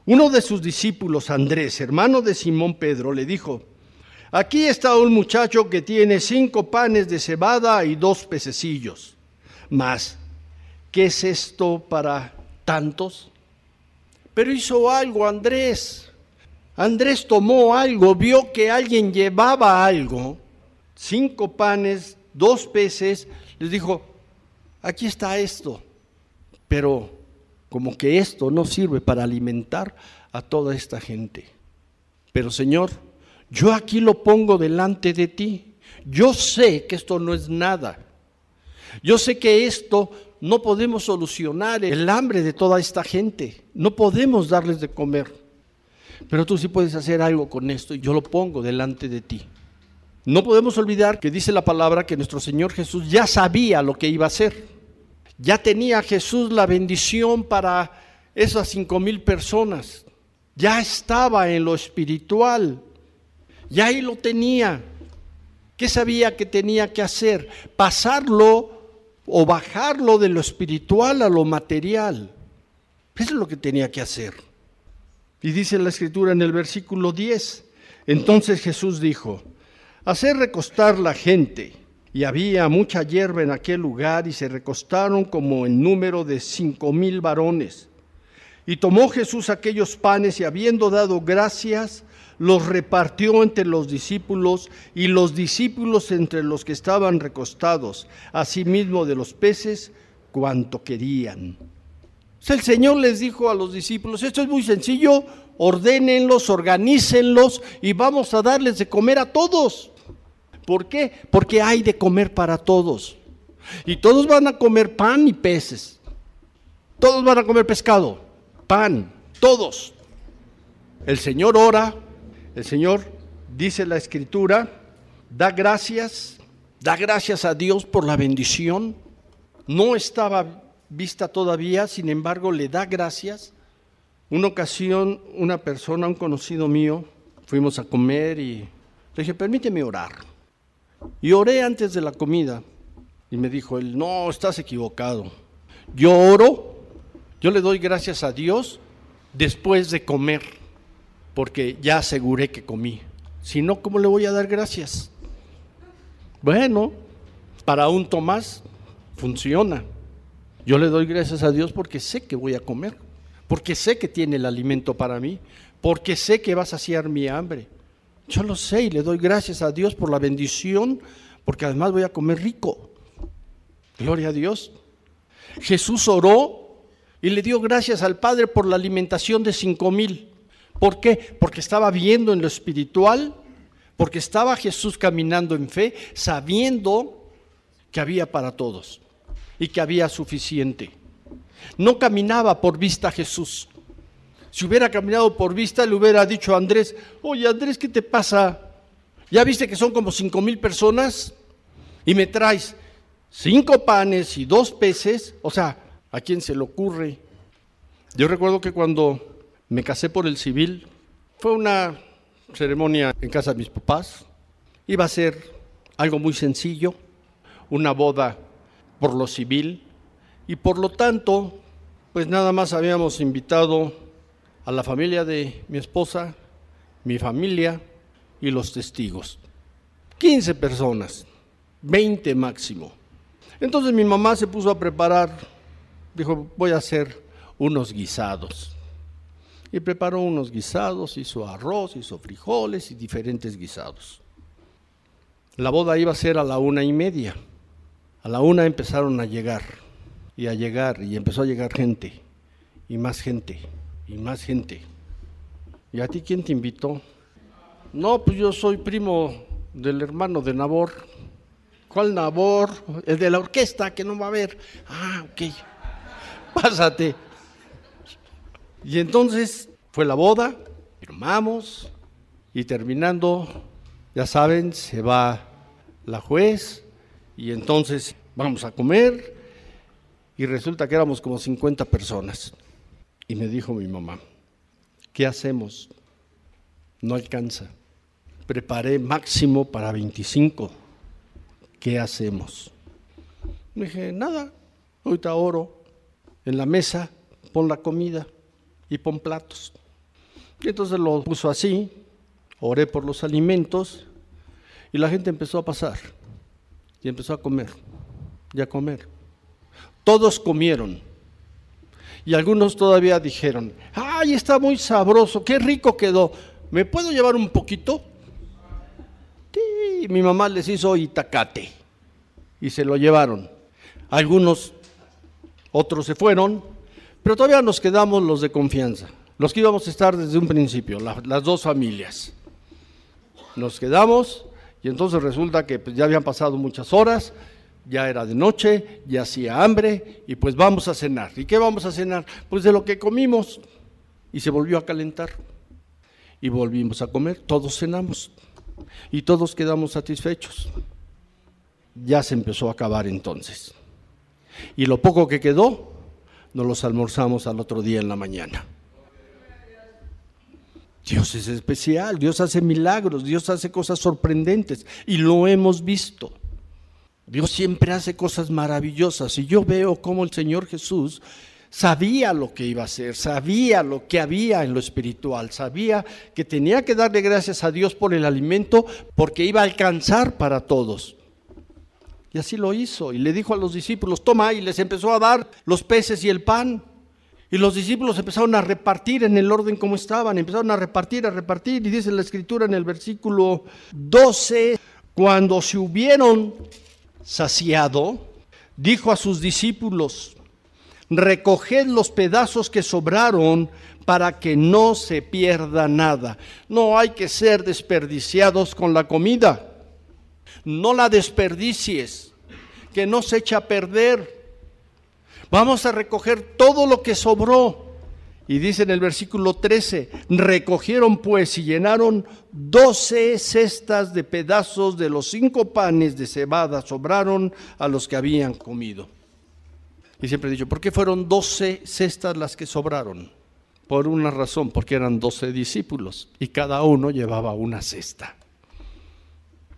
uno de sus discípulos, Andrés, hermano de Simón Pedro, le dijo, aquí está un muchacho que tiene cinco panes de cebada y dos pececillos. Mas, ¿qué es esto para tantos? Pero hizo algo Andrés. Andrés tomó algo, vio que alguien llevaba algo, cinco panes, dos peces, les dijo, aquí está esto, pero como que esto no sirve para alimentar a toda esta gente. Pero Señor, yo aquí lo pongo delante de ti. Yo sé que esto no es nada. Yo sé que esto no podemos solucionar el hambre de toda esta gente, no podemos darles de comer. Pero tú sí puedes hacer algo con esto y yo lo pongo delante de ti. No podemos olvidar que dice la palabra que nuestro Señor Jesús ya sabía lo que iba a hacer. Ya tenía Jesús la bendición para esas cinco mil personas. Ya estaba en lo espiritual. Ya ahí lo tenía. ¿Qué sabía que tenía que hacer? Pasarlo o bajarlo de lo espiritual a lo material. Eso es lo que tenía que hacer. Y dice la escritura en el versículo 10, entonces Jesús dijo, hacer recostar la gente. Y había mucha hierba en aquel lugar y se recostaron como en número de cinco mil varones. Y tomó Jesús aquellos panes y habiendo dado gracias, los repartió entre los discípulos y los discípulos entre los que estaban recostados, asimismo de los peces, cuanto querían. el Señor les dijo a los discípulos, esto es muy sencillo, ordénenlos, organícenlos y vamos a darles de comer a todos. ¿Por qué? Porque hay de comer para todos. Y todos van a comer pan y peces. Todos van a comer pescado, pan, todos. El Señor ora, el Señor, dice la Escritura, da gracias, da gracias a Dios por la bendición. No estaba vista todavía, sin embargo, le da gracias. Una ocasión, una persona, un conocido mío, fuimos a comer y le dije, permíteme orar. Y oré antes de la comida. Y me dijo él, no, estás equivocado. Yo oro, yo le doy gracias a Dios después de comer porque ya aseguré que comí. Si no, ¿cómo le voy a dar gracias? Bueno, para un Tomás funciona. Yo le doy gracias a Dios porque sé que voy a comer, porque sé que tiene el alimento para mí, porque sé que va a saciar mi hambre. Yo lo sé y le doy gracias a Dios por la bendición, porque además voy a comer rico. Gloria a Dios. Jesús oró y le dio gracias al Padre por la alimentación de cinco mil. ¿Por qué? Porque estaba viendo en lo espiritual, porque estaba Jesús caminando en fe, sabiendo que había para todos y que había suficiente. No caminaba por vista Jesús, Si hubiera caminado por vista, le hubiera dicho a Andrés, oye Andrés, ¿qué te pasa? ¿Ya viste que son como cinco mil personas? Y me traes cinco panes y dos peces. O sea, ¿a quién se le ocurre? Yo recuerdo que cuando me casé por el civil, fue una ceremonia en casa de mis papás. Iba a ser algo muy sencillo, una boda por lo civil, y por lo tanto, pues nada más habíamos invitado a la familia de mi esposa, mi familia y los testigos. 15 personas, 20 máximo. Entonces mi mamá se puso a preparar, dijo, voy a hacer unos guisados. Y preparó unos guisados, hizo arroz, hizo frijoles y diferentes guisados. La boda iba a ser a la una y media. A la una empezaron a llegar y a llegar y empezó a llegar gente y más gente y más gente. ¿Y a ti quién te invitó? No, pues yo soy primo del hermano de Nabor. ¿Cuál Nabor? El de la orquesta, que no va a ver. Ah, ok. [laughs] Pásate. Y entonces fue la boda, firmamos y terminando, ya saben, se va la juez y entonces vamos a comer y resulta que éramos como 50 personas. Y me dijo mi mamá, ¿qué hacemos? No alcanza. Preparé máximo para 25. ¿Qué hacemos? Me dije, nada, ahorita oro. En la mesa pon la comida y pon platos. Y entonces lo puso así, oré por los alimentos y la gente empezó a pasar y empezó a comer y a comer. Todos comieron y algunos todavía dijeron, ay, está muy sabroso, qué rico quedó, ¿me puedo llevar un poquito? Sí, mi mamá les hizo itacate y se lo llevaron. Algunos, otros se fueron, pero todavía nos quedamos los de confianza, los que íbamos a estar desde un principio, las dos familias. Nos quedamos y entonces resulta que pues, ya habían pasado muchas horas, ya era de noche, ya hacía hambre y pues vamos a cenar. ¿Y qué vamos a cenar? Pues de lo que comimos. Y se volvió a calentar. Y volvimos a comer, todos cenamos y todos quedamos satisfechos. Ya se empezó a acabar entonces. Y lo poco que quedó, nos los almorzamos al otro día en la mañana. Dios es especial, Dios hace milagros, Dios hace cosas sorprendentes y lo hemos visto. Dios siempre hace cosas maravillosas y yo veo cómo el Señor Jesús sabía lo que iba a hacer, sabía lo que había en lo espiritual, sabía que tenía que darle gracias a Dios por el alimento porque iba a alcanzar para todos. Y así lo hizo y le dijo a los discípulos, toma y les empezó a dar los peces y el pan. Y los discípulos empezaron a repartir en el orden como estaban, empezaron a repartir, a repartir. Y dice la escritura en el versículo 12, cuando se hubieron saciado, dijo a sus discípulos, recoged los pedazos que sobraron para que no se pierda nada. No hay que ser desperdiciados con la comida. No la desperdicies, que no se echa a perder. Vamos a recoger todo lo que sobró y dice en el versículo 13, recogieron pues y llenaron doce cestas de pedazos de los cinco panes de cebada, sobraron a los que habían comido. Y siempre he dicho, ¿por qué fueron doce cestas las que sobraron? Por una razón, porque eran doce discípulos y cada uno llevaba una cesta.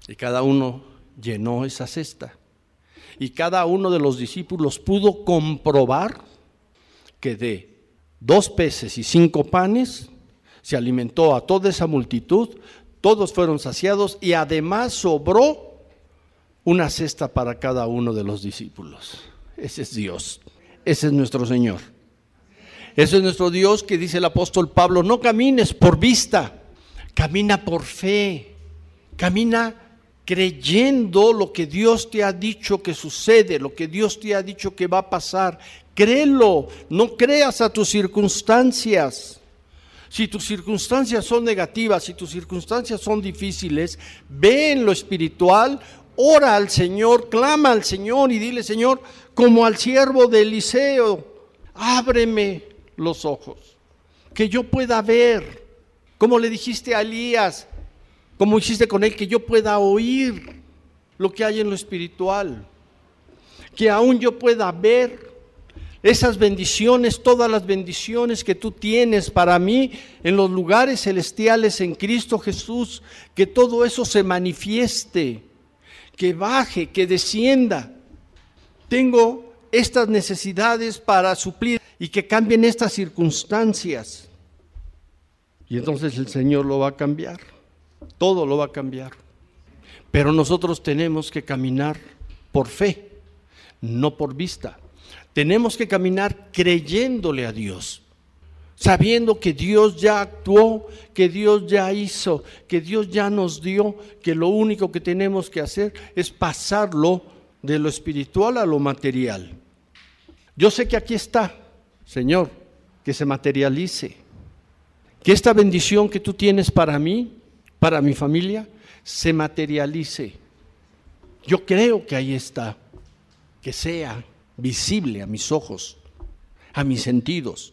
Y cada uno llenó esa cesta. Y cada uno de los discípulos pudo comprobar que de dos peces y cinco panes, se alimentó a toda esa multitud, todos fueron saciados y además sobró una cesta para cada uno de los discípulos. Ese es Dios, ese es nuestro Señor. Ese es nuestro Dios que dice el apóstol Pablo, no camines por vista, camina por fe, camina creyendo lo que Dios te ha dicho que sucede, lo que Dios te ha dicho que va a pasar. Créelo, no creas a tus circunstancias. Si tus circunstancias son negativas, si tus circunstancias son difíciles, ve en lo espiritual, ora al Señor, clama al Señor y dile, Señor, como al siervo de Eliseo, ábreme los ojos. que yo pueda ver, como le dijiste a Elías, como hiciste con él, que yo pueda oír lo que hay en lo espiritual, que aún yo pueda ver esas bendiciones, todas las bendiciones que tú tienes para mí en los lugares celestiales en Cristo Jesús, que todo eso se manifieste, que baje, que descienda. Tengo estas necesidades para suplir y que cambien estas circunstancias. Y entonces el Señor lo va a cambiar, todo lo va a cambiar. Pero nosotros tenemos que caminar por fe, no por vista. Tenemos que caminar creyéndole a Dios, sabiendo que Dios ya actuó, que Dios ya hizo, que Dios ya nos dio, que lo único que tenemos que hacer es pasarlo de lo espiritual a lo material. Yo sé que aquí está, Señor, que se materialice, que esta bendición que tú tienes para mí, para mi familia, se materialice. Yo creo que ahí está, que sea visible a mis ojos, a mis sentidos.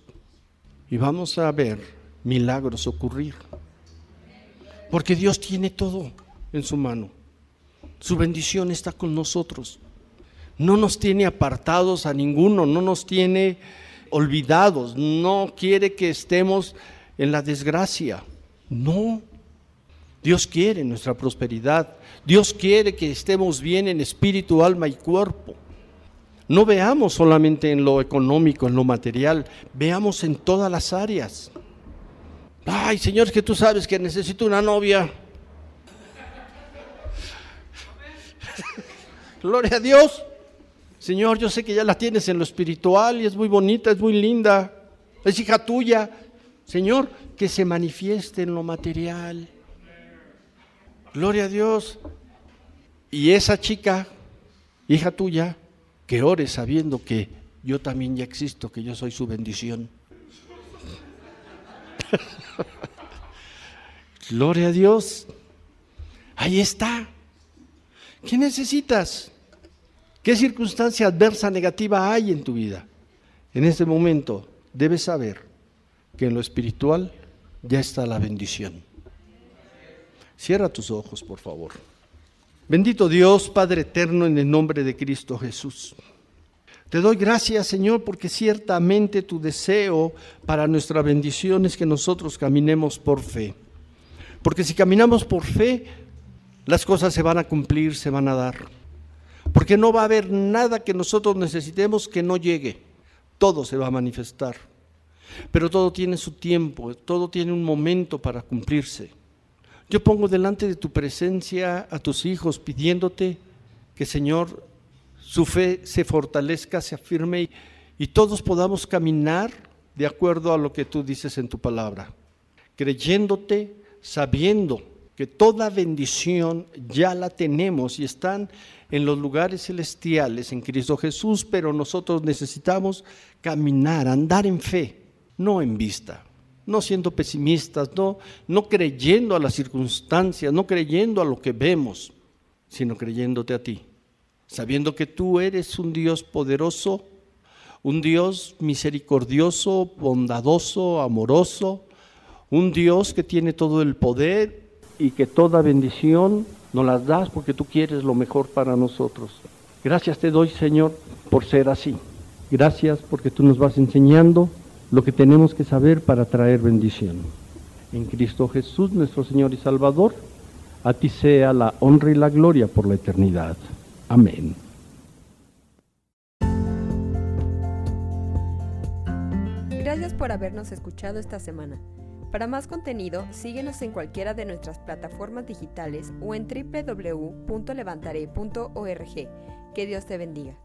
Y vamos a ver milagros ocurrir. Porque Dios tiene todo en su mano. Su bendición está con nosotros. No nos tiene apartados a ninguno, no nos tiene olvidados, no quiere que estemos en la desgracia. No. Dios quiere nuestra prosperidad. Dios quiere que estemos bien en espíritu, alma y cuerpo. No veamos solamente en lo económico, en lo material, veamos en todas las áreas. Ay, Señor, es que tú sabes que necesito una novia. [laughs] Gloria a Dios. Señor, yo sé que ya la tienes en lo espiritual y es muy bonita, es muy linda, es hija tuya. Señor, que se manifieste en lo material. Gloria a Dios. Y esa chica, hija tuya, que ore sabiendo que yo también ya existo, que yo soy su bendición. [laughs] Gloria a Dios. Ahí está. ¿Qué necesitas? ¿Qué circunstancia adversa negativa hay en tu vida? En este momento debes saber que en lo espiritual ya está la bendición. Cierra tus ojos, por favor. Bendito Dios, Padre eterno, en el nombre de Cristo Jesús. Te doy gracias, Señor, porque ciertamente tu deseo para nuestra bendición es que nosotros caminemos por fe. Porque si caminamos por fe, las cosas se van a cumplir, se van a dar. Porque no va a haber nada que nosotros necesitemos que no llegue. Todo se va a manifestar. Pero todo tiene su tiempo, todo tiene un momento para cumplirse. Yo pongo delante de tu presencia a tus hijos pidiéndote que Señor, su fe se fortalezca, se afirme y, y todos podamos caminar de acuerdo a lo que tú dices en tu palabra, creyéndote, sabiendo que toda bendición ya la tenemos y están en los lugares celestiales en Cristo Jesús, pero nosotros necesitamos caminar, andar en fe, no en vista no siendo pesimistas, no, no creyendo a las circunstancias, no creyendo a lo que vemos, sino creyéndote a ti, sabiendo que tú eres un Dios poderoso, un Dios misericordioso, bondadoso, amoroso, un Dios que tiene todo el poder y que toda bendición nos las das porque tú quieres lo mejor para nosotros. Gracias te doy, Señor, por ser así. Gracias porque tú nos vas enseñando lo que tenemos que saber para traer bendición. En Cristo Jesús, nuestro Señor y Salvador, a ti sea la honra y la gloria por la eternidad. Amén. Gracias por habernos escuchado esta semana. Para más contenido, síguenos en cualquiera de nuestras plataformas digitales o en www.levantare.org. Que Dios te bendiga.